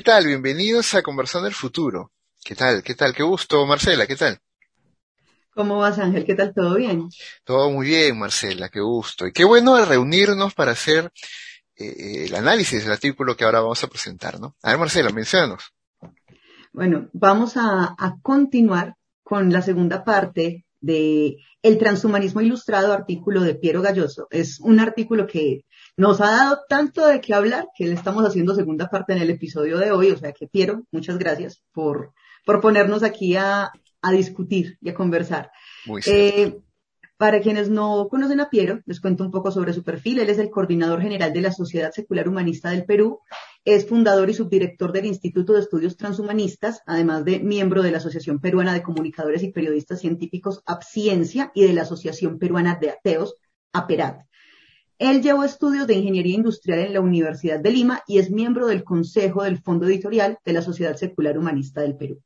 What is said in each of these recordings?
¿Qué tal? Bienvenidos a Conversando el Futuro. ¿Qué tal? ¿Qué tal? Qué gusto, Marcela, ¿qué tal? ¿Cómo vas, Ángel? ¿Qué tal? ¿Todo bien? Todo muy bien, Marcela, qué gusto. Y qué bueno reunirnos para hacer eh, el análisis del artículo que ahora vamos a presentar, ¿no? A ver, Marcela, menciónanos. Bueno, vamos a, a continuar con la segunda parte de El transhumanismo ilustrado, artículo de Piero Galloso. Es un artículo que nos ha dado tanto de qué hablar que le estamos haciendo segunda parte en el episodio de hoy. O sea que Piero, muchas gracias por, por ponernos aquí a, a discutir y a conversar. Muy eh, para quienes no conocen a Piero, les cuento un poco sobre su perfil. Él es el coordinador general de la Sociedad Secular Humanista del Perú, es fundador y subdirector del Instituto de Estudios Transhumanistas, además de miembro de la Asociación Peruana de Comunicadores y Periodistas Científicos APCiencia y de la Asociación Peruana de Ateos, APERAT. Él llevó estudios de ingeniería industrial en la Universidad de Lima y es miembro del Consejo del Fondo Editorial de la Sociedad Secular Humanista del Perú.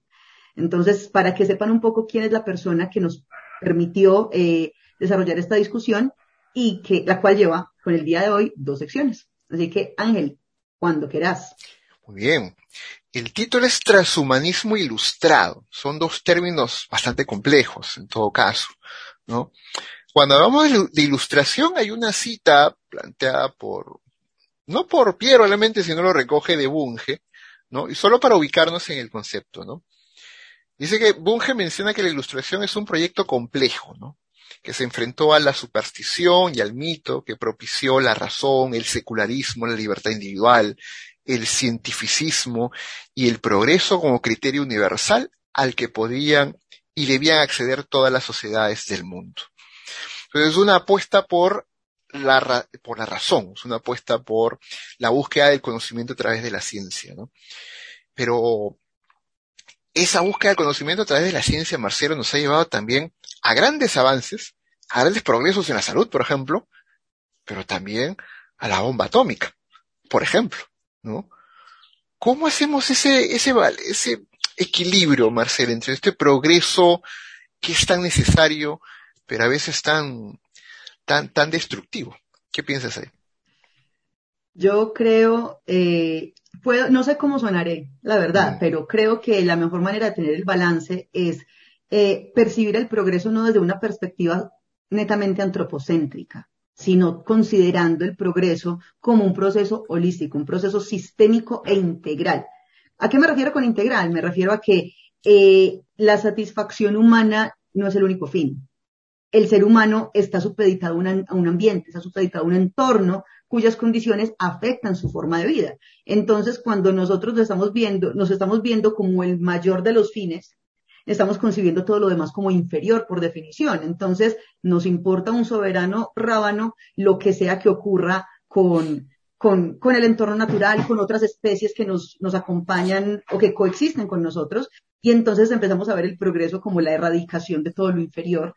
Entonces, para que sepan un poco quién es la persona que nos permitió eh, desarrollar esta discusión y que la cual lleva con el día de hoy dos secciones. Así que, Ángel, cuando quieras. Muy bien. El título es Transhumanismo Ilustrado. Son dos términos bastante complejos, en todo caso, ¿no? Cuando hablamos de ilustración, hay una cita planteada por, no por Piero realmente, sino lo recoge de Bunge, ¿no? Y solo para ubicarnos en el concepto, ¿no? Dice que Bunge menciona que la ilustración es un proyecto complejo, ¿no? que se enfrentó a la superstición y al mito, que propició la razón, el secularismo, la libertad individual, el cientificismo y el progreso como criterio universal al que podían y debían acceder todas las sociedades del mundo. Entonces es una apuesta por la, por la razón, es una apuesta por la búsqueda del conocimiento a través de la ciencia, ¿no? Pero esa búsqueda del conocimiento a través de la ciencia, Marcelo, nos ha llevado también a grandes avances, a grandes progresos en la salud, por ejemplo, pero también a la bomba atómica, por ejemplo, ¿no? ¿Cómo hacemos ese, ese, ese equilibrio, Marcelo, entre este progreso que es tan necesario, pero a veces tan, tan, tan destructivo? ¿Qué piensas ahí? Yo creo, eh, puedo, no sé cómo sonaré, la verdad, mm. pero creo que la mejor manera de tener el balance es eh, percibir el progreso no desde una perspectiva netamente antropocéntrica, sino considerando el progreso como un proceso holístico, un proceso sistémico e integral. ¿A qué me refiero con integral? Me refiero a que eh, la satisfacción humana no es el único fin. El ser humano está supeditado a un ambiente, está supeditado a un entorno cuyas condiciones afectan su forma de vida. Entonces, cuando nosotros estamos viendo, nos estamos viendo como el mayor de los fines, estamos concibiendo todo lo demás como inferior por definición. Entonces, nos importa un soberano rábano lo que sea que ocurra con, con, con el entorno natural, con otras especies que nos, nos acompañan o que coexisten con nosotros. Y entonces empezamos a ver el progreso como la erradicación de todo lo inferior,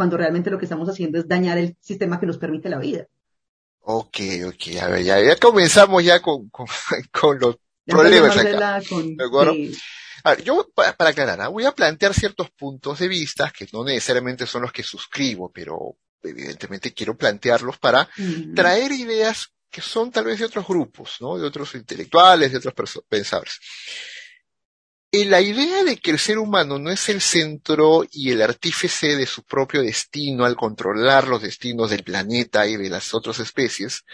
cuando realmente lo que estamos haciendo es dañar el sistema que nos permite la vida. Ok, ok, a ver, ya, ya comenzamos ya con, con, con los problemas acá. Con, a ver, yo, para, aclarar, ¿ah? voy a plantear ciertos puntos de vista que no necesariamente son los que suscribo, pero evidentemente quiero plantearlos para traer ideas que son tal vez de otros grupos, ¿no? De otros intelectuales, de otros pensadores. La idea de que el ser humano no es el centro y el artífice de su propio destino al controlar los destinos del planeta y de las otras especies,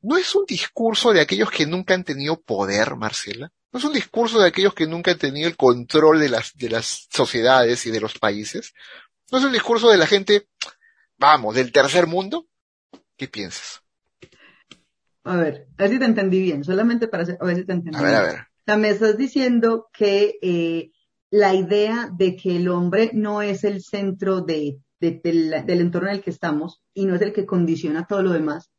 no es un discurso de aquellos que nunca han tenido poder, Marcela. No es un discurso de aquellos que nunca han tenido el control de las, de las sociedades y de los países. No es un discurso de la gente, vamos, del tercer mundo. ¿Qué piensas? A ver, a ver si te entendí bien, solamente para a ver si te entendí. A ver, a ver. O me estás diciendo que eh, la idea de que el hombre no es el centro de, del entorno en el que estamos y no es el que condiciona todo lo demás,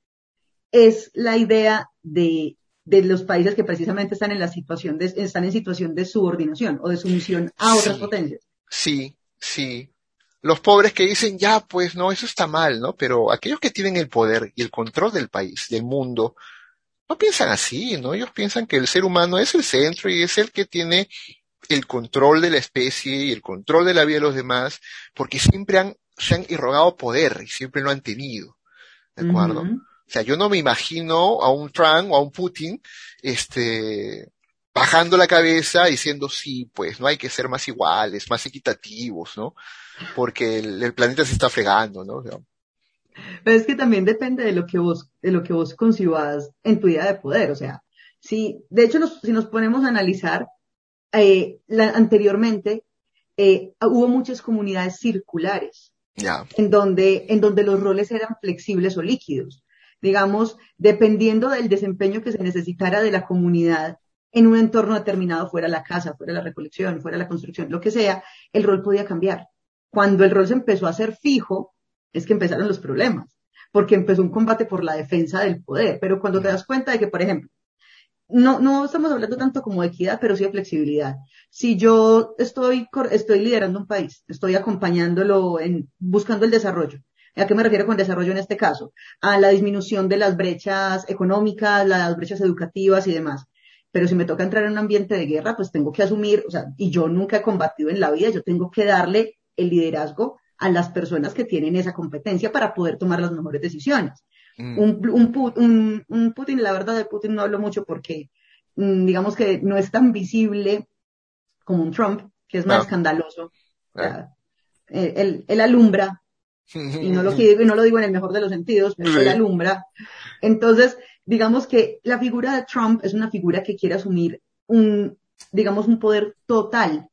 es la idea de de los países que precisamente están en la situación de, están en situación de subordinación o de sumisión a otras potencias. Sí, sí. Los pobres que dicen, ya, pues no, eso está mal, ¿no? Pero aquellos que tienen el poder y el control del país, del mundo, no piensan así, ¿no? Ellos piensan que el ser humano es el centro y es el que tiene el control de la especie y el control de la vida de los demás, porque siempre han, se han irrogado poder y siempre lo han tenido. ¿De acuerdo? O sea, yo no me imagino a un Trump o a un Putin, este, bajando la cabeza diciendo sí, pues, no hay que ser más iguales, más equitativos, ¿no? Porque el, planeta se está fregando, ¿no? Pero es que también depende de lo que vos, de lo que vos concibas en tu idea de poder, o sea, si, de hecho, si nos ponemos a analizar, eh, anteriormente eh, hubo muchas comunidades circulares, en donde, en donde los roles eran flexibles o líquidos. Digamos, dependiendo del desempeño que se necesitara de la comunidad, en un entorno determinado, fuera la casa, fuera la recolección, fuera la construcción, lo que sea, el rol podía cambiar. Cuando el rol se empezó a hacer fijo, es que empezaron los problemas, porque empezó un combate por la defensa del poder. Pero cuando te das cuenta de que, por ejemplo, no, no estamos hablando tanto como de equidad, pero sí de flexibilidad. Si yo estoy, estoy liderando un país, estoy acompañándolo en, buscando el desarrollo, ¿A qué me refiero con desarrollo en este caso? A la disminución de las brechas económicas, las brechas educativas y demás pero si me toca entrar en un ambiente de guerra, pues tengo que asumir, o sea, y yo nunca he combatido en la vida, yo tengo que darle el liderazgo a las personas que tienen esa competencia para poder tomar las mejores decisiones. Mm. Un, un, Putin, la verdad de Putin no hablo mucho porque, mm, digamos que no es tan visible como un Trump, que es más escandaloso. él, él, alumbra, y no, lo, y no lo digo en el mejor de los sentidos, pero él alumbra. Entonces, digamos que la figura de Trump es una figura que quiere asumir un, digamos, un poder total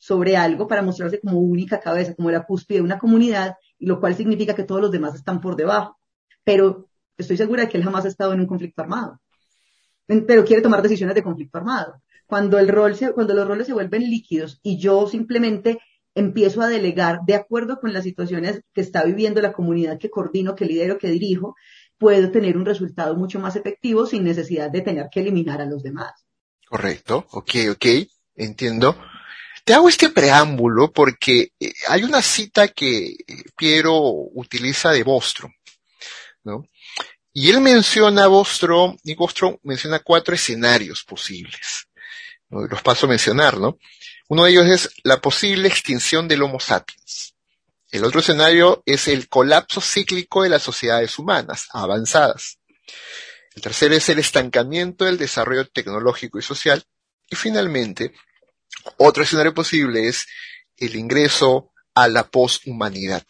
sobre algo para mostrarse como única cabeza, como la cúspide de una comunidad, y lo cual significa que todos los demás están por debajo. Pero estoy segura de que él jamás ha estado en un conflicto armado. Pero quiere tomar decisiones de conflicto armado. Cuando el rol se, cuando los roles se vuelven líquidos y yo simplemente empiezo a delegar de acuerdo con las situaciones que está viviendo la comunidad que coordino, que lidero, que dirijo, puedo tener un resultado mucho más efectivo sin necesidad de tener que eliminar a los demás. Correcto, ok, ok, entiendo. Te hago este preámbulo porque eh, hay una cita que eh, Piero utiliza de Bostrom, ¿no? Y él menciona Bostrom, y Bostrom menciona cuatro escenarios posibles. Los paso a mencionar, ¿no? Uno de ellos es la posible extinción del Homo sapiens. El otro escenario es el colapso cíclico de las sociedades humanas avanzadas. El tercero es el estancamiento del desarrollo tecnológico y social. Y finalmente, otro escenario posible es el ingreso a la poshumanidad.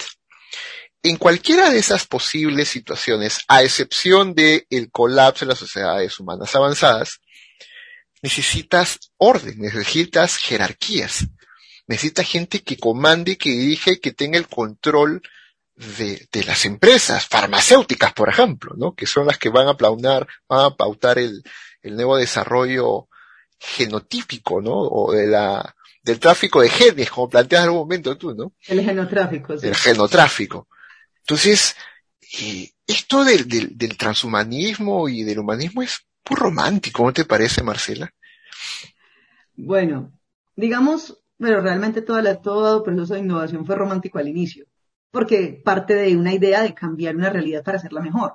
En cualquiera de esas posibles situaciones, a excepción del el colapso de las sociedades humanas avanzadas, necesitas orden, necesitas jerarquías. Necesita gente que comande, que dirige, que tenga el control de, las empresas farmacéuticas, por ejemplo, ¿no? Que son las que van a pautar, van a pautar el nuevo desarrollo genotípico, ¿no? O de la, del tráfico de genes, como planteas en algún momento tú, ¿no? El genotráfico, sí. El genotráfico. Entonces, eh, esto del, del, del, transhumanismo y del humanismo es muy romántico, ¿no te parece, Marcela? Bueno, digamos, pero realmente toda la, todo proceso de innovación fue romántico al inicio, porque parte de una idea de cambiar una realidad para hacerla mejor,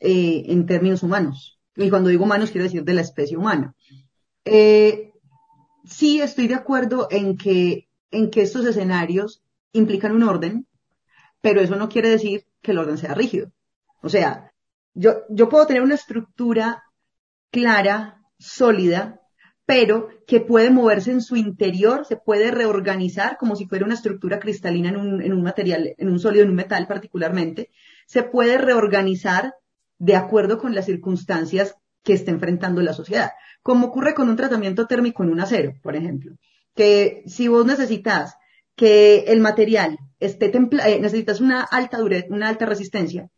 eh, en términos humanos. Y cuando digo humanos quiero decir de la especie humana. Eh, sí estoy de acuerdo en que, en que estos escenarios implican un orden, pero eso no quiere decir que el orden sea rígido. O sea, yo, yo puedo tener una estructura clara, sólida, pero que puede moverse en su interior, se puede reorganizar como si fuera una estructura cristalina en un, en un material, en un sólido, en un metal particularmente, se puede reorganizar de acuerdo con las circunstancias que esté enfrentando la sociedad. Como ocurre con un tratamiento térmico en un acero, por ejemplo, que si vos necesitas que el material esté templado, eh, necesitas una alta dureza, una alta resistencia,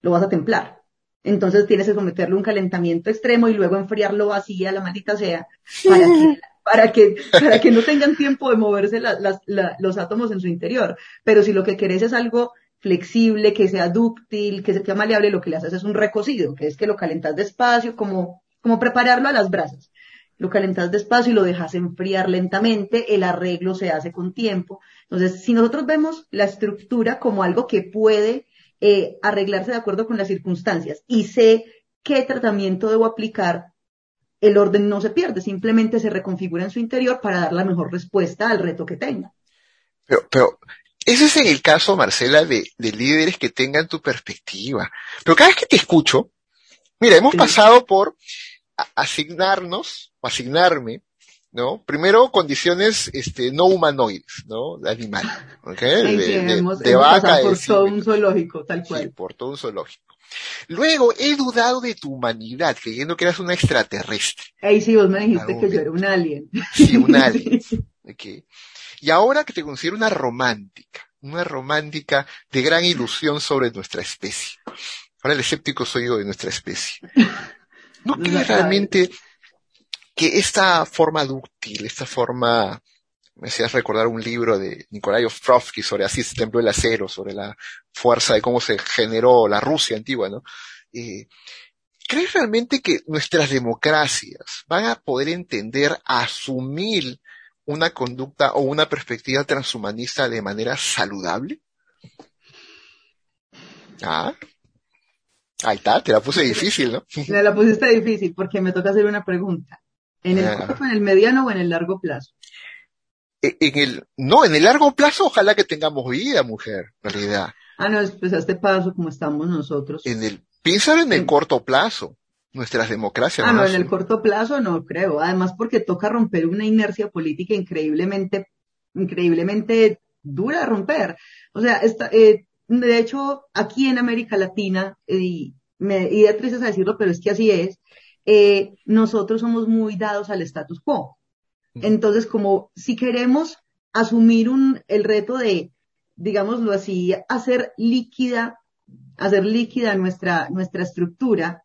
lo vas a templar. Entonces tienes que someterle un calentamiento extremo y luego enfriarlo así a la maldita sea para que, para que, para que no tengan tiempo de moverse los átomos en su interior. Pero si lo que querés es algo flexible, que sea dúctil, que sea maleable, lo que le haces es un recocido, que es que lo calentas despacio, como, como prepararlo a las brasas. Lo calentas despacio y lo dejas enfriar lentamente, el arreglo se hace con tiempo. Entonces, si nosotros vemos la estructura como algo que puede eh, arreglarse de acuerdo con las circunstancias y sé qué tratamiento debo aplicar, el orden no se pierde, simplemente se reconfigura en su interior para dar la mejor respuesta al reto que tenga. Pero, pero ese es en el caso, Marcela, de, líderes que tengan tu perspectiva. Pero cada vez que te escucho, mira, hemos pasado por asignarnos, o asignarme, ¿no? Primero, condiciones este, no humanoides, ¿no? De animal, ¿ok? De, vaca. Por todo un zoológico, tal cual. Sí, por todo un zoológico. Luego, he dudado de tu humanidad, creyendo que eras una extraterrestre. Ey, sí, vos me dijiste que yo era un alien. Sí, un alien. okay. Y ahora que te considero una romántica, una romántica de gran ilusión sobre nuestra especie. Ahora el escéptico soy yo de nuestra especie. ¿No crees realmente que esta forma dúctil, esta forma, me hacías recordar un libro de Nikolai Ostrovsky sobre así se templó el acero, sobre la fuerza de cómo se generó la Rusia antigua, ¿no? Eh, ¿Crees realmente que nuestras democracias van a poder entender, asumir una conducta o una perspectiva transhumanista de manera saludable? Ah, ahí está, te la puse difícil, ¿no? Me la pusiste difícil porque me toca hacer una pregunta. ¿En el ah. corto, en el mediano o en el largo plazo? E, en el, no, en el largo plazo ojalá que tengamos vida, mujer, en realidad. Ah, no, pues a este paso como estamos nosotros. En el, piensa en el corto plazo nuestras democracias. Ah, no, en el corto plazo no creo. Además porque toca romper una inercia política increíblemente, increíblemente dura de romper. O sea, esta, eh, de hecho, aquí en América Latina, y me y da tristeza decirlo, pero es que así es, eh, nosotros somos muy dados al status quo. Entonces, como si queremos asumir un, el reto de, digámoslo así, hacer líquida, hacer líquida nuestra, nuestra estructura,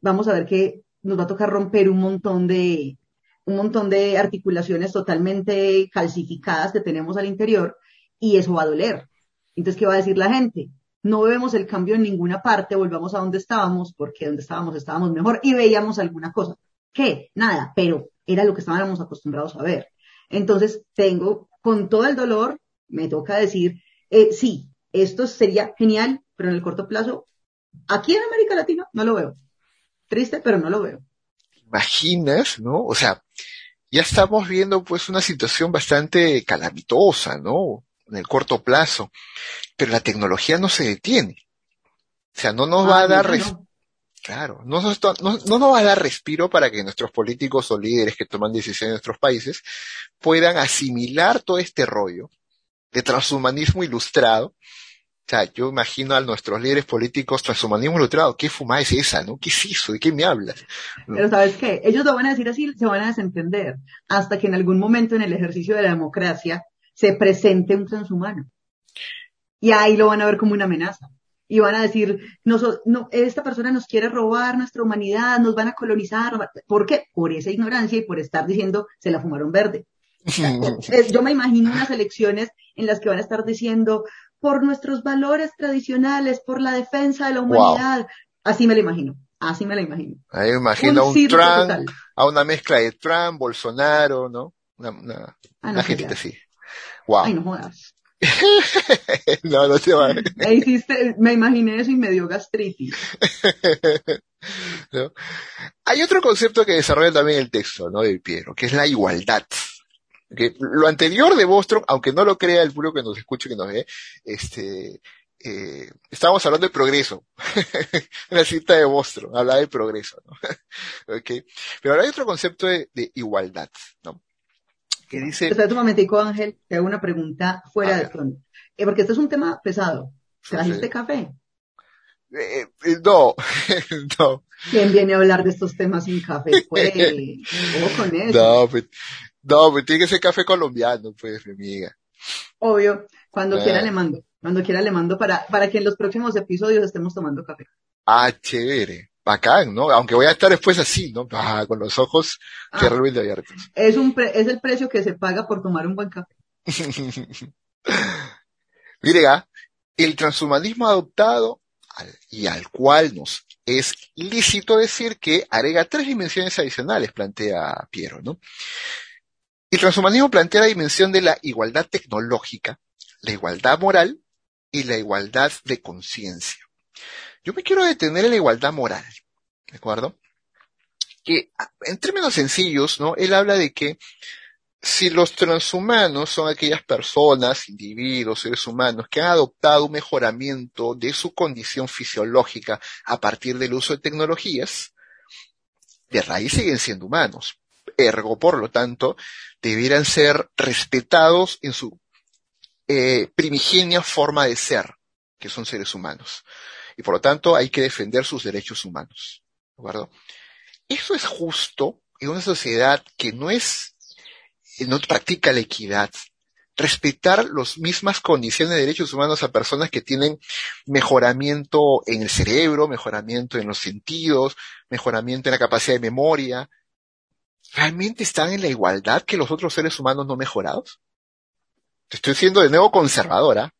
vamos a ver que nos va a tocar romper un montón de, un montón de articulaciones totalmente calcificadas que tenemos al interior y eso va a doler. Entonces, ¿qué va a decir la gente? No vemos el cambio en ninguna parte, volvamos a donde estábamos, porque donde estábamos estábamos mejor y veíamos alguna cosa. ¿Qué? Nada, pero era lo que estábamos acostumbrados a ver. Entonces, tengo, con todo el dolor, me toca decir, eh, sí, esto sería genial, pero en el corto plazo, aquí en América Latina, no lo veo. Triste, pero no lo veo. Imaginas, ¿no? O sea, ya estamos viendo pues una situación bastante calamitosa, ¿no? En el corto plazo. Pero la tecnología no se detiene. O sea, no nos va a dar Claro, no, no, no, nos va a dar respiro para que nuestros políticos o líderes que toman decisiones en nuestros países puedan asimilar todo este rollo de transhumanismo ilustrado o sea, yo imagino a nuestros líderes políticos transhumanismo ilustrado, ¿qué fumada es esa, no? ¿Qué es eso? ¿De qué me hablas? Pero ¿sabes qué? Ellos lo van a decir así, se van a desentender, hasta que en algún momento en el ejercicio de la democracia se presente un transhumano. Y ahí lo van a ver como una amenaza. Y van a decir, no, no, esta persona nos quiere robar nuestra humanidad, nos van a colonizar. ¿Por qué? Por esa ignorancia y por estar diciendo, se la fumaron verde. Yo me imagino unas elecciones en las que van a estar diciendo, por nuestros valores tradicionales, por la defensa de la humanidad. Así me lo imagino. Así me lo imagino. Ahí me imagino un a Trump, a una mezcla de Trump, Bolsonaro, ¿no? Una, una, ah, una gente así. Wow. Ay, no jodas. no, no te va. Me hiciste, me imaginé eso y me dio gastritis. ¿No? Hay otro concepto que desarrolla también el texto, ¿no? De Piero, que es la igualdad. Que lo anterior de Bostrom, aunque no lo crea el público que nos escuche, que nos ve, este, eh, estábamos hablando de progreso. la cita de Bostrom, hablaba de progreso, ¿no? okay. Pero ahora hay otro concepto de, igualdad, ¿no? Que dice... Espera un momentico, Ángel, te hago una pregunta fuera de tono. Eh, porque esto es un tema pesado. ¿Trajiste café? Eh, eh, no, no. ¿Quién viene a hablar de estos temas sin café? Pues, con eso. No, pues, no, me tiene que ser café colombiano, pues, mi amiga. Obvio. Cuando quiera le mando. Cuando quiera le mando para, para que en los próximos episodios estemos tomando café. Ah, chévere. Bacán, ¿no? Aunque voy a estar después así, ¿no? Ah, con los ojos ah, terriblemente abiertos. Es un es el precio que se paga por tomar un buen café. Mire, el transhumanismo adoptado y al cual nos es lícito decir que agrega tres dimensiones adicionales, plantea Piero, ¿no? El transhumanismo plantea la dimensión de la igualdad tecnológica, la igualdad moral y la igualdad de conciencia. Yo me quiero detener en la igualdad moral, ¿de acuerdo? Que en términos sencillos, ¿no? Él habla de que si los transhumanos son aquellas personas, individuos, seres humanos que han adoptado un mejoramiento de su condición fisiológica a partir del uso de tecnologías, de raíz siguen siendo humanos. Ergo, por lo tanto, debieran ser respetados en su eh, primigenia forma de ser, que son seres humanos. Y por lo tanto, hay que defender sus derechos humanos. ¿De acuerdo? Eso es justo en una sociedad que no es, no practica la equidad, respetar las mismas condiciones de derechos humanos a personas que tienen mejoramiento en el cerebro, mejoramiento en los sentidos, mejoramiento en la capacidad de memoria, ¿realmente están en la igualdad que los otros seres humanos no mejorados? Te estoy siendo de nuevo conservadora.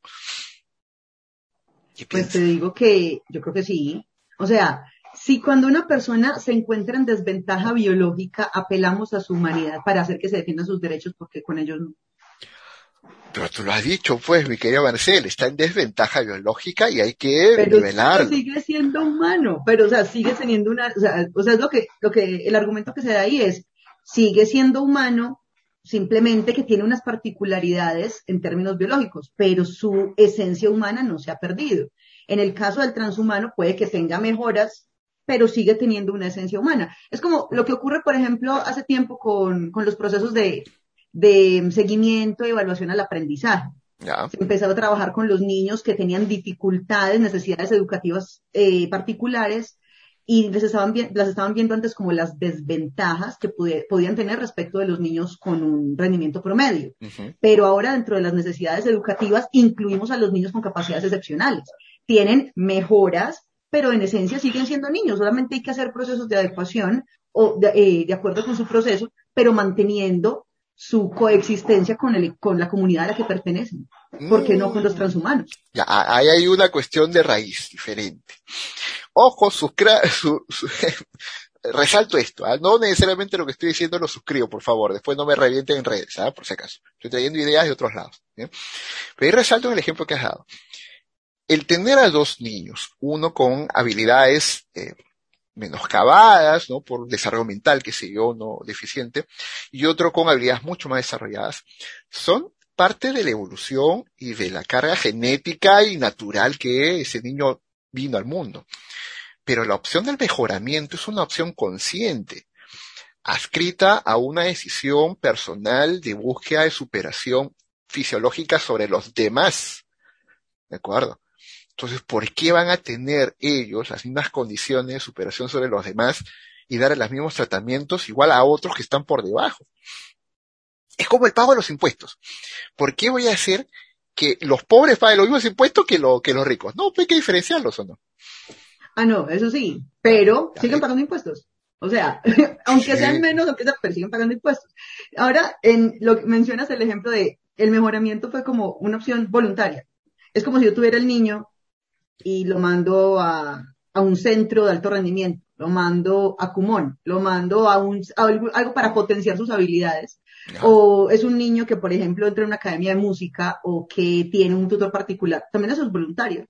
Pues te digo que yo creo que sí. O sea, si cuando una persona se encuentra en desventaja biológica, apelamos a su humanidad para hacer que se defiendan sus derechos, porque con ellos no. Pero tú lo has dicho, pues, mi querido Marcel, está en desventaja biológica y hay que Pero sigue siendo humano, pero, o sea, sigue teniendo una, o sea, o sea, es lo que, lo que, el argumento que se da ahí es, sigue siendo humano, simplemente que tiene unas particularidades en términos biológicos, pero su esencia humana no se ha perdido. En el caso del transhumano puede que tenga mejoras, pero sigue teniendo una esencia humana. Es como lo que ocurre, por ejemplo, hace tiempo con, con los procesos de, de seguimiento y evaluación al aprendizaje. Se empezó a trabajar con los niños que tenían dificultades, necesidades educativas eh, particulares y les estaban las estaban viendo antes como las desventajas que podían tener respecto de los niños con un rendimiento promedio. Pero ahora dentro de las necesidades educativas incluimos a los niños con capacidades excepcionales. Tienen mejoras, pero en esencia siguen siendo niños. Solamente hay que hacer procesos de adecuación o de eh, acuerdo con su proceso, pero manteniendo su coexistencia con, el, con la comunidad a la que pertenecen. ¿Por qué no con los mm. transhumanos? Ya, ahí hay una cuestión de raíz diferente. Ojo, resalto esto, ¿ah? no necesariamente lo que estoy diciendo lo suscribo, por favor, después no me revienten en redes, ¿ah? por si acaso. Estoy trayendo ideas de otros lados. Pero ahí resalto en el ejemplo que has dado. El tener a dos niños, uno con habilidades eh, menoscabadas, ¿no? Por desarrollo mental, que sé yo, no deficiente, y otro con habilidades mucho más desarrolladas, son parte de la evolución y de la carga genética y natural que ese niño vino al mundo. Pero la opción del mejoramiento es una opción consciente, adscrita a una decisión personal de búsqueda de superación fisiológica sobre los demás. ¿De acuerdo? Entonces, ¿por qué van a tener ellos las mismas condiciones de superación sobre los demás y dar los mismos tratamientos igual a otros que están por debajo? Es como el pago de los impuestos. ¿Por qué voy a hacer que los pobres paguen los mismos impuestos que, lo, que los ricos? No, pues hay que diferenciarlos o no. Ah, no, eso sí, pero siguen pagando impuestos. O sea, aunque sean menos, aunque sean, pero siguen pagando impuestos. Ahora, en lo que mencionas el ejemplo de el mejoramiento fue como una opción voluntaria. Es como si yo tuviera el niño y lo mando a, a un centro de alto rendimiento, lo mando a Cumón, lo mando a, un, algo, para potenciar sus habilidades. O es un niño que, por ejemplo, entra en una academia de música o que tiene un tutor particular. También eso es voluntario.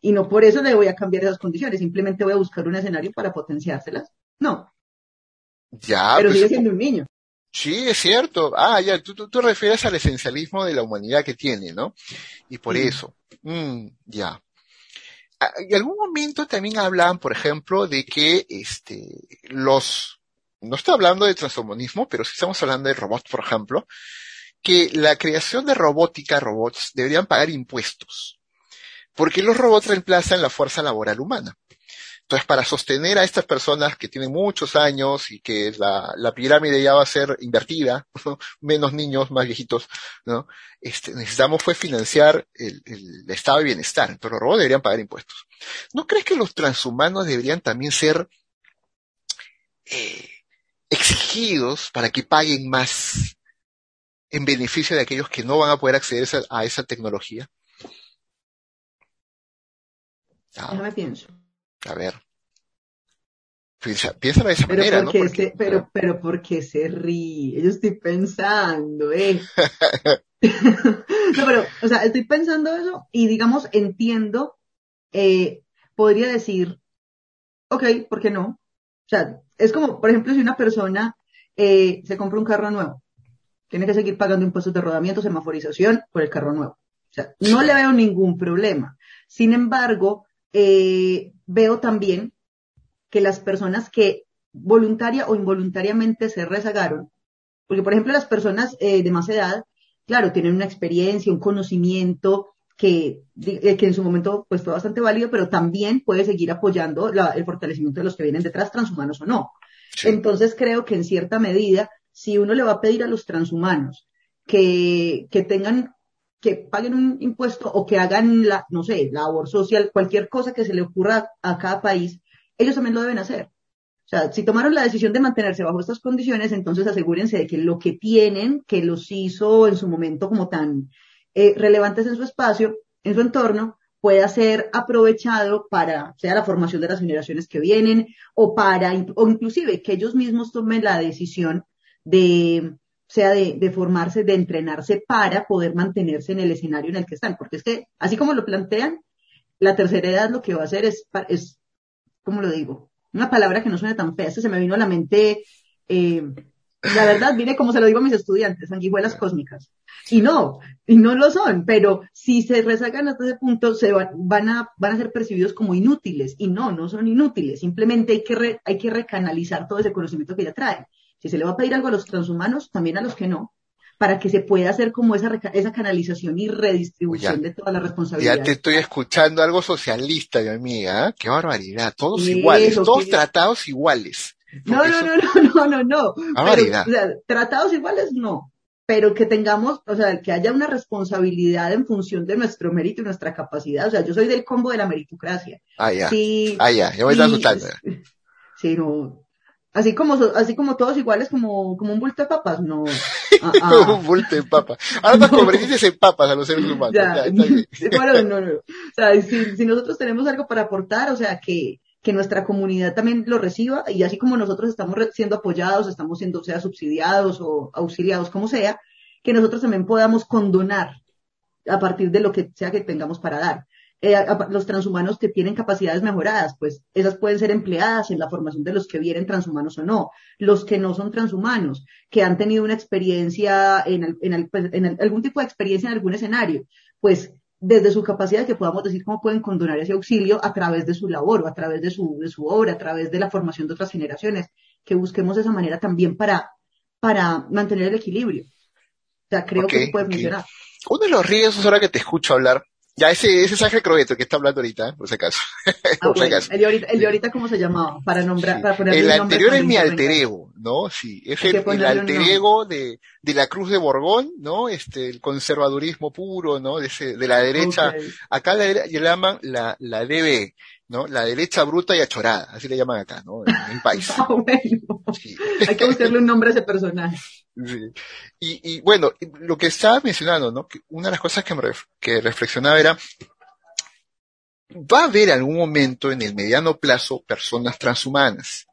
Y no por eso le voy a cambiar esas condiciones, simplemente voy a buscar un escenario para potenciárselas. No. Ya. Pero pues, sigue siendo un niño. Sí, es cierto. Ah, ya, tú, tú, refieres al esencialismo de la humanidad que tiene, ¿no? Y por eso. Mm, ya en algún momento también hablan, por ejemplo, de que este, los, no estoy hablando de transhumanismo, pero sí estamos hablando de robots, por ejemplo, que la creación de robótica, robots, deberían pagar impuestos. Porque los robots reemplazan la fuerza laboral humana. Entonces, para sostener a estas personas que tienen muchos años y que la, pirámide ya va a ser invertida, menos niños, más viejitos, ¿no? Este, necesitamos fue financiar el, estado de bienestar. Entonces, los robots deberían pagar impuestos. ¿No crees que los transhumanos deberían también ser eh, exigidos para que paguen más en beneficio de aquellos que no van a poder acceder a esa, tecnología? No me pienso. A ver. Piensa, de esa manera, ¿no? Porque, pero, pero porque se ríe. Yo estoy pensando, eh. no, pero, o sea, estoy pensando eso y digamos, entiendo, eh, podría decir, ok, ¿por qué no? O sea, es como, por ejemplo, si una persona eh, se compra un carro nuevo, tiene que seguir pagando impuestos de rodamiento, semaforización por el carro nuevo. O sea, no le veo ningún problema. Sin embargo, eh, veo también que las personas que voluntaria o involuntariamente se rezagaron. Porque, por ejemplo, las personas eh, de más edad, claro, tienen una experiencia, un conocimiento que, eh, que en su momento pues fue bastante válido, pero también puede seguir apoyando el fortalecimiento de los que vienen detrás, transhumanos o no. Entonces creo que en cierta medida, si uno le va a pedir a los transhumanos que, que tengan, que paguen un impuesto o que hagan la, no sé, labor social, cualquier cosa que se le ocurra a cada país, ellos también lo deben hacer. O sea, si tomaron la decisión de mantenerse bajo estas condiciones, entonces asegúrense de que lo que tienen, que los hizo en su momento como tan eh, relevantes en su espacio, en su entorno, pueda ser aprovechado para, sea la formación de las generaciones que vienen, o para, o inclusive que ellos mismos tomen la decisión de, sea de, de, formarse, de entrenarse para poder mantenerse en el escenario en el que están. Porque es que, así como lo plantean, la tercera edad lo que va a hacer es, es ¿cómo lo digo? Una palabra que no suena tan fea, se me vino a la mente, eh, la verdad, viene como se lo digo a mis estudiantes, sanguijuelas cósmicas. Y no, y no lo son, pero si se rezagan hasta ese punto, se van, a, van a ser percibidos como inútiles. Y no, no son inútiles. Simplemente hay que, hay que recanalizar todo ese conocimiento que ya traen. Si se le va a pedir algo a los transhumanos, también a los que no, para que se pueda hacer como esa, esa canalización y redistribución de toda la responsabilidad. Ya te estoy escuchando algo socialista, mi amiga. ¿eh? Qué barbaridad. Todos iguales, todos tratados iguales. No, no, no, no, no, no, no. Pero, o sea, tratados iguales no. Pero que tengamos, o sea, que haya una responsabilidad en función de nuestro mérito y nuestra capacidad. O sea, yo soy del combo de la meritocracia. Ah, ya. Sí, ah, ya. Yo voy a estar Sí, no. Así como, así como todos iguales, como, como un bulto de papas, no. Ah, ah. un bulto de papas. Ahora nos convertiste en papas a los seres humanos. Ya, bueno, no, no. O sea, si, si nosotros tenemos algo para aportar, o sea, que, que nuestra comunidad también lo reciba y así como nosotros estamos siendo apoyados, estamos siendo sea subsidiados o auxiliados, como sea, que nosotros también podamos condonar a partir de lo que sea que tengamos para dar. Eh, los transhumanos que tienen capacidades mejoradas, pues esas pueden ser empleadas en la formación de los que vienen transhumanos o no. Los que no son transhumanos, que han tenido una experiencia en, en, pues, en algún tipo de experiencia en algún escenario, pues desde su capacidad que podamos decir cómo pueden condonar ese auxilio a través de su labor o a través de su, de su obra, a través de la formación de otras generaciones, que busquemos esa manera también para, para mantener el equilibrio. O sea, creo que puede funcionar. Uno de los riesgos ahora que te escucho hablar ya, ese, ese Sánchez Croeto que está hablando ahorita, por si acaso. Ah, por El, de ahorita, el de ahorita, ¿cómo se llamaba? Para nombrar, para poner El anterior es mi alter ego, ¿no? Sí, es el, el, alter ego de, de la Cruz de Borgón, ¿no? Este, el conservadurismo puro, ¿no? De, ese, de la derecha. Acá la, le llaman la, la DB, ¿no? La derecha bruta y achorada, así le llaman acá, ¿no? En el país. Ah, bueno. Sí. Hay que buscarle un nombre a ese personaje. Y, y bueno, lo que estaba mencionando, ¿no? Una de las cosas que, me que reflexionaba era, va a haber algún momento en el mediano plazo personas transhumanas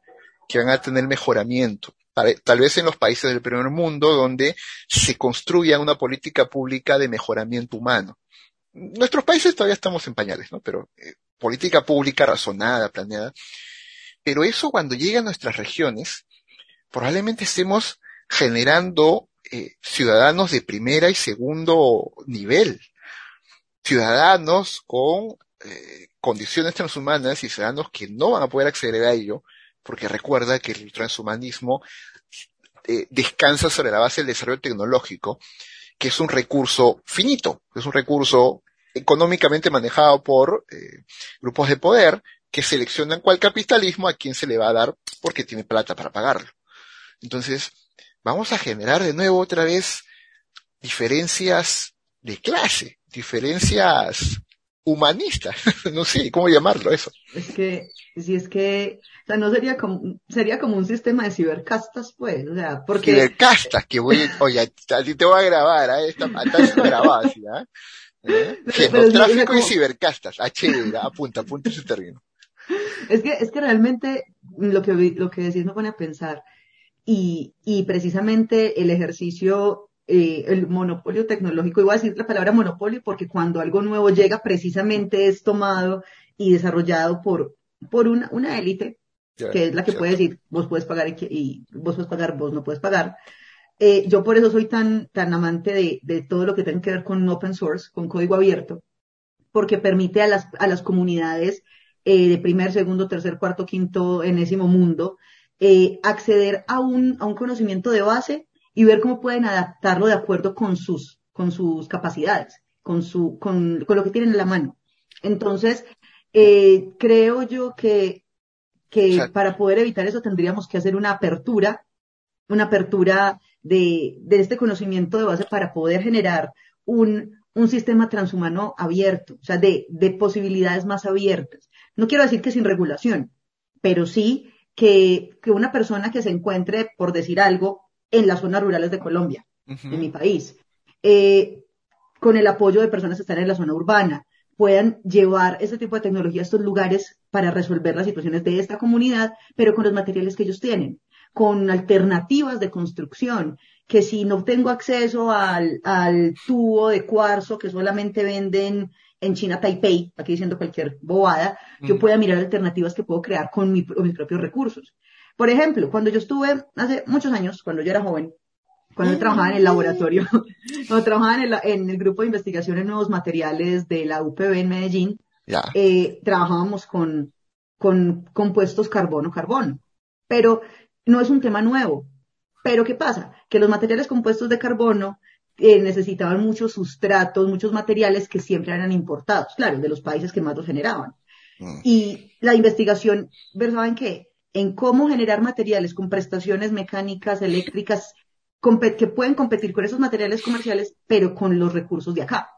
que van a tener mejoramiento. Tal vez en los países del primer mundo donde se construya una política pública de mejoramiento humano. Nuestros países todavía estamos en pañales, ¿no? Pero eh, política pública razonada, planeada. Pero eso cuando llegue a nuestras regiones, probablemente estemos generando eh, ciudadanos de primera y segundo nivel, ciudadanos con eh, condiciones transhumanas y ciudadanos que no van a poder acceder a ello, porque recuerda que el transhumanismo eh, descansa sobre la base del desarrollo tecnológico, que es un recurso finito, es un recurso económicamente manejado por grupos de poder que seleccionan cuál capitalismo a quién se le va a dar porque tiene plata para pagarlo. Entonces, vamos a generar de nuevo otra vez diferencias de clase, diferencias humanistas, no sé cómo llamarlo eso. Es que, si es que, o sea, no sería como, sería como un sistema de cibercastas, pues, o sea, porque. Cibercastas, que voy, oye, a ti te voy a grabar, ¿eh? Está, está grabado así, ¿eh? ¿Eh? Genotráfico y cibercastas, H, apunta, apunta ese término. Es que, es que realmente lo que, lo que decís me pone a pensar, y, y precisamente el ejercicio, eh, el monopolio tecnológico, iba a decir la palabra monopolio porque cuando algo nuevo llega precisamente es tomado y desarrollado por, por una, una élite, que es la que puede decir, vos puedes pagar y, vos puedes pagar, vos no puedes pagar. Eh, yo por eso soy tan, tan amante de, de todo lo que tiene que ver con open source, con código abierto, porque permite a las, a las comunidades eh, de primer, segundo, tercer, cuarto, quinto, enésimo mundo eh, acceder a un, a un conocimiento de base y ver cómo pueden adaptarlo de acuerdo con sus, con sus capacidades, con, su, con, con lo que tienen en la mano. Entonces, eh, creo yo que, que para poder evitar eso tendríamos que hacer una apertura, una apertura de, de este conocimiento de base para poder generar un, un sistema transhumano abierto, o sea, de, de posibilidades más abiertas. No quiero decir que sin regulación, pero sí que, que una persona que se encuentre, por decir algo, en las zonas rurales de Colombia, en mi país, eh, con el apoyo de personas que están en la zona urbana, puedan llevar ese tipo de tecnología a estos lugares para resolver las situaciones de esta comunidad, pero con los materiales que ellos tienen, con alternativas de construcción, que si no tengo acceso al, al tubo de cuarzo que solamente venden en China Taipei, aquí diciendo cualquier bobada, yo pueda mirar alternativas que puedo crear con, mis propios recursos. Por ejemplo, cuando yo estuve hace muchos años, cuando yo era joven, cuando trabajaba en el laboratorio, cuando trabajaba en el, en el, grupo de investigación en nuevos materiales de la UPB en Medellín, eh, trabajábamos con, con compuestos carbono-carbono. Pero no es un tema nuevo. Pero ¿qué pasa? Que los materiales compuestos de carbono eh, necesitaban muchos sustratos, muchos materiales que siempre eran importados, claro, de los países que más los generaban. Mm. Y la investigación versaba en qué? En cómo generar materiales con prestaciones mecánicas, eléctricas, que pueden competir con esos materiales comerciales, pero con los recursos de acá.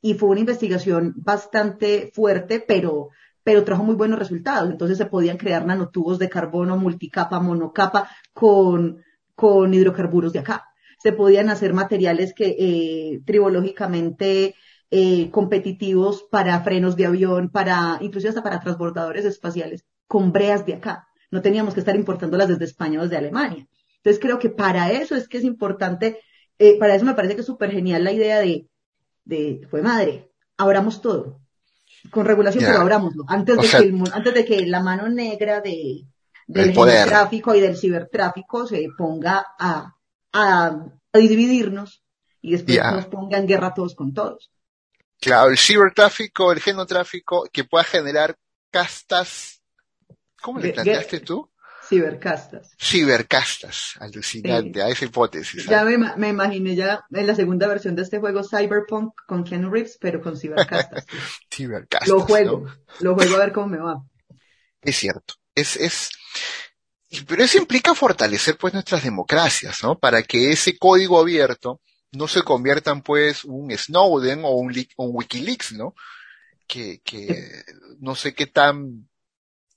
Y fue una investigación bastante fuerte, pero, pero trajo muy buenos resultados. Entonces se podían crear nanotubos de carbono, multicapa, monocapa, con, con hidrocarburos de acá se podían hacer materiales que eh, tribológicamente eh, competitivos para frenos de avión, para, incluso hasta para transbordadores espaciales, con breas de acá. No teníamos que estar importándolas desde España o desde Alemania. Entonces creo que para eso es que es importante, eh, para eso me parece que es súper genial la idea de, de, fue madre, abramos todo. Con regulación, pero abramoslo. Antes de, que antes de que la mano negra de, del tráfico y del cibertráfico se ponga a a, dividirnos y después nos pongan guerra todos con todos. Claro, el cibertráfico, el genotráfico, que pueda generar castas. ¿Cómo le planteaste tú? Cibercastas. Cibercastas, alucinante, a esa hipótesis. Ya me, me, imaginé ya en la segunda versión de este juego Cyberpunk con Ken Reeves, pero con cibercastas. cibercastas. Lo juego, lo juego a ver cómo me va. Es cierto, es, es, pero eso implica fortalecer pues nuestras democracias, ¿no? Para que ese código abierto no se convierta pues un Snowden o un, Wikileaks, ¿no? Que, que no sé qué tan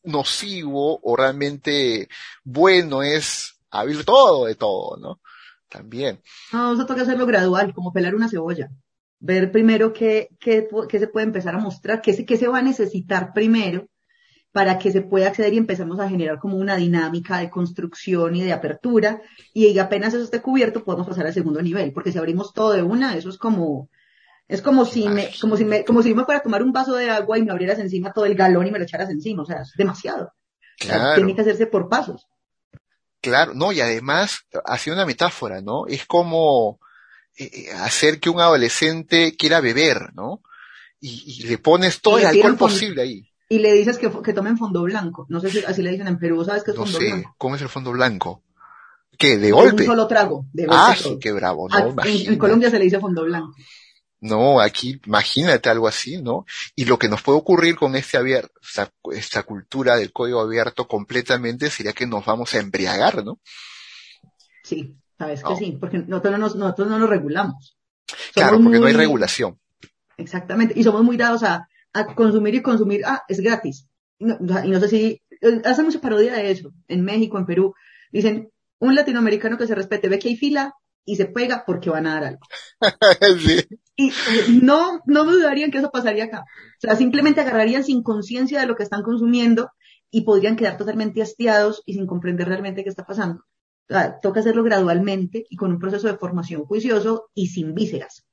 nocivo o realmente bueno es abrir todo de todo, ¿no? También. No, eso toca hacerlo gradual, como pelar una cebolla. Ver primero qué, qué, qué se puede empezar a mostrar, qué, qué se va a necesitar primero para que se pueda acceder y empezamos a generar como una dinámica de construcción y de apertura y apenas eso esté cubierto podemos pasar al segundo nivel, porque si abrimos todo de una, eso es como, es como si me, como si me, como si me fuera a tomar un vaso de agua y me abrieras encima todo el galón y me lo echaras encima, o sea, es demasiado. tiene que hacerse por pasos. Claro, no, y además, hace una metáfora, ¿no? Es como eh, eh, hacer que un adolescente quiera beber, ¿no? Y, le pones todo el alcohol posible ahí y le dices que, que tomen fondo blanco. No sé si así le dicen en Perú, ¿sabes qué es fondo sé. ¿Cómo es el fondo blanco? ¿Qué? ¿De golpe? un solo trago. De golpe ah, sí, qué bravo. No, en, Colombia se le dice fondo blanco. No, aquí imagínate algo así, ¿no? Y lo que nos puede ocurrir con este abierto, esta, cultura del código abierto completamente sería que nos vamos a embriagar, ¿no? Sí, sabes que sí, porque nosotros no nos, nosotros no nos regulamos. claro, porque no hay regulación. Exactamente, y somos muy dados a, a consumir y consumir, ah, es gratis. y no sé si, eh, hace mucha parodia de eso, en México, en Perú, dicen, un latinoamericano que se respete, ve que hay fila y se pega porque van a dar algo. Y no, no dudarían que eso pasaría acá. O sea, simplemente agarrarían sin conciencia de lo que están consumiendo y podrían quedar totalmente hastiados y sin comprender realmente qué está pasando. O sea, toca hacerlo gradualmente y con un proceso de formación juicioso y sin vísceras.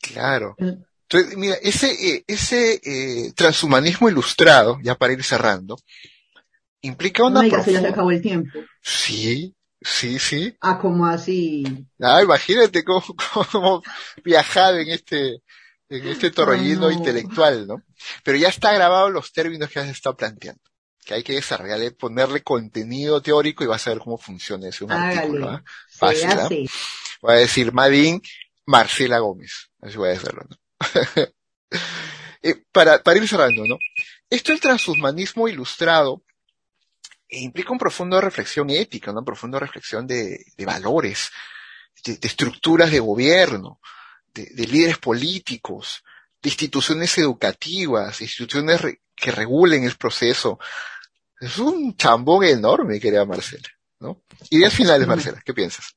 Claro. Entonces, mira, ese, eh, ese eh, transhumanismo ilustrado, ya para ir cerrando, implica una... No, ya se acabó el tiempo. Sí, sí, sí. Ah, como así. Ah, imagínate cómo, cómo viajar en este, en este torbellino intelectual, ¿no? Pero ya está grabado los términos que has estado planteando. que hay que desarrollarle, ponerle contenido teórico y vas a ver cómo funciona ese un artículo. ¿ah? Fácil, ¿ah? Voy a decir Madín Marcela Gómez. Así voy a decirlo, ¿no? Eh, para, para ir cerrando, ¿no? Esto el transhummanismo ilustrado eh, implica una profunda reflexión ética, una profunda reflexión de, de valores, de, estructuras de gobierno, de, de, líderes políticos, de instituciones educativas, instituciones que regulen el proceso. Es un chambón enorme, querida Marcela, ¿no? Ideas finales, Marcela, ¿qué piensas?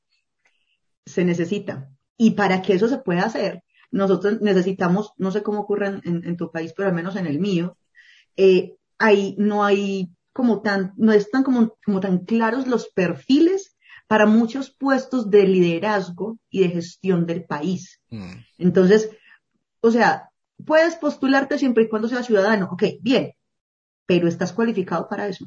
Se necesita. Y para que eso se pueda hacer, nosotros necesitamos, no sé cómo ocurre en, tu país, pero al menos en el mío, eh, ahí no hay como tan, no están como, como tan claros los perfiles para muchos puestos de liderazgo y de gestión del país. Mm. Entonces, o sea, puedes postularte siempre y cuando seas ciudadano. Ok, bien, pero estás cualificado para eso.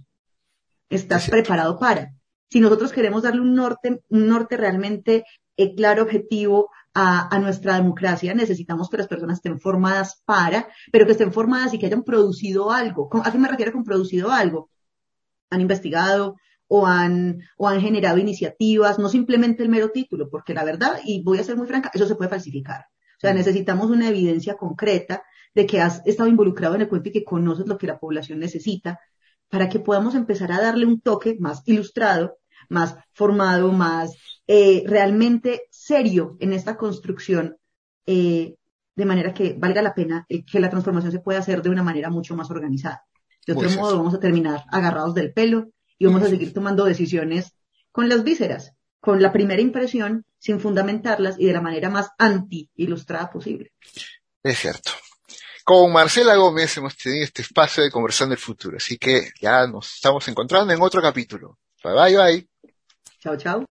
Estás preparado para. Si nosotros queremos darle un norte, un norte realmente eh, claro, objetivo a, nuestra democracia, necesitamos que las personas estén formadas para, pero que estén formadas y que hayan producido algo. ¿A qué me refiero con producido algo? Han investigado o han, o han generado iniciativas, no simplemente el mero título, porque la verdad, y voy a ser muy franca, eso se puede falsificar. O sea, necesitamos una evidencia concreta de que has estado involucrado en el cuento y que conoces lo que la población necesita para que podamos empezar a darle un toque más ilustrado, más formado, más eh, realmente serio en esta construcción, eh, de manera que valga la pena eh, que la transformación se pueda hacer de una manera mucho más organizada. De otro modo, vamos a terminar agarrados del pelo y vamos a seguir tomando decisiones con las vísceras, con la primera impresión, sin fundamentarlas y de la manera más anti-ilustrada posible. Es cierto. Con Marcela Gómez hemos tenido este espacio de conversar del futuro, así que ya nos estamos encontrando en otro capítulo. Bye bye bye. Chao, chao.